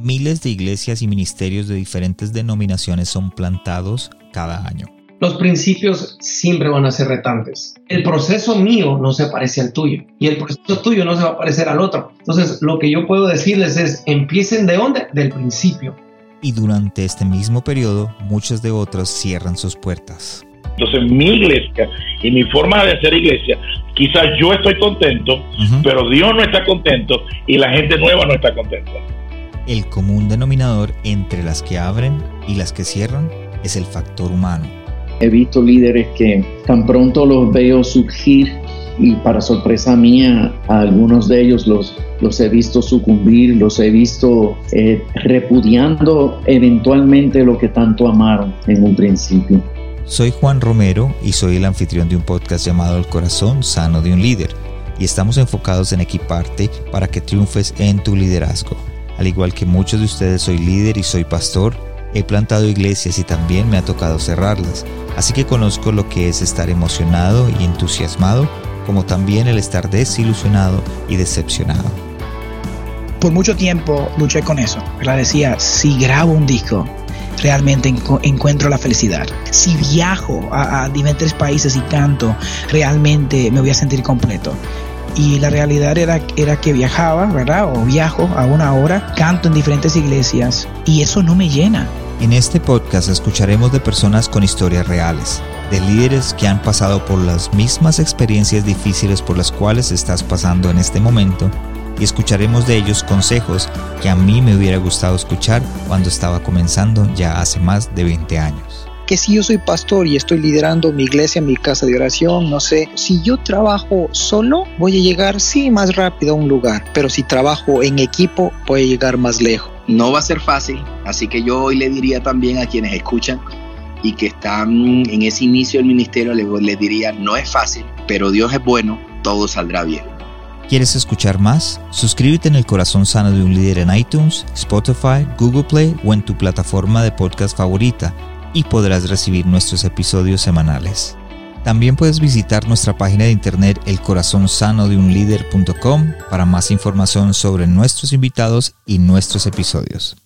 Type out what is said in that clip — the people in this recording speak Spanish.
miles de iglesias y ministerios de diferentes denominaciones son plantados cada año. Los principios siempre van a ser retantes. El proceso mío no se parece al tuyo y el proceso tuyo no se va a parecer al otro. Entonces, lo que yo puedo decirles es, empiecen de dónde? Del principio. Y durante este mismo periodo, muchas de otras cierran sus puertas. Entonces, mi iglesia y mi forma de hacer iglesia, quizás yo estoy contento, pero Dios no está contento y la gente nueva no está contenta. El común denominador entre las que abren y las que cierran es el factor humano. He visto líderes que tan pronto los veo surgir y para sorpresa mía, a algunos de ellos los, los he visto sucumbir, los he visto eh, repudiando eventualmente lo que tanto amaron en un principio. Soy Juan Romero y soy el anfitrión de un podcast llamado El corazón sano de un líder y estamos enfocados en equiparte para que triunfes en tu liderazgo. Al igual que muchos de ustedes soy líder y soy pastor, he plantado iglesias y también me ha tocado cerrarlas, así que conozco lo que es estar emocionado y entusiasmado, como también el estar desilusionado y decepcionado. Por mucho tiempo luché con eso. La decía, si grabo un disco, realmente encuentro la felicidad. Si viajo a, diferentes países y canto, realmente me voy a sentir completo. Y la realidad era, era que viajaba, ¿verdad? O viajo a una hora, canto en diferentes iglesias y eso no me llena. En este podcast escucharemos de personas con historias reales, de líderes que han pasado por las mismas experiencias difíciles por las cuales estás pasando en este momento y escucharemos de ellos consejos que a mí me hubiera gustado escuchar cuando estaba comenzando ya hace más de 20 años. Que si yo soy pastor y estoy liderando mi iglesia, mi casa de oración, no sé, si yo trabajo solo, voy a llegar, sí, más rápido a un lugar, pero si trabajo en equipo, voy a llegar más lejos. No va a ser fácil, así que yo hoy le diría también a quienes escuchan y que están en ese inicio del ministerio, les, les diría, no es fácil, pero Dios es bueno, todo saldrá bien. ¿Quieres escuchar más? Suscríbete en el corazón sano de un líder en iTunes, Spotify, Google Play o en tu plataforma de podcast favorita y podrás recibir nuestros episodios semanales. También puedes visitar nuestra página de internet elcorazonsanodeunlider.com para más información sobre nuestros invitados y nuestros episodios.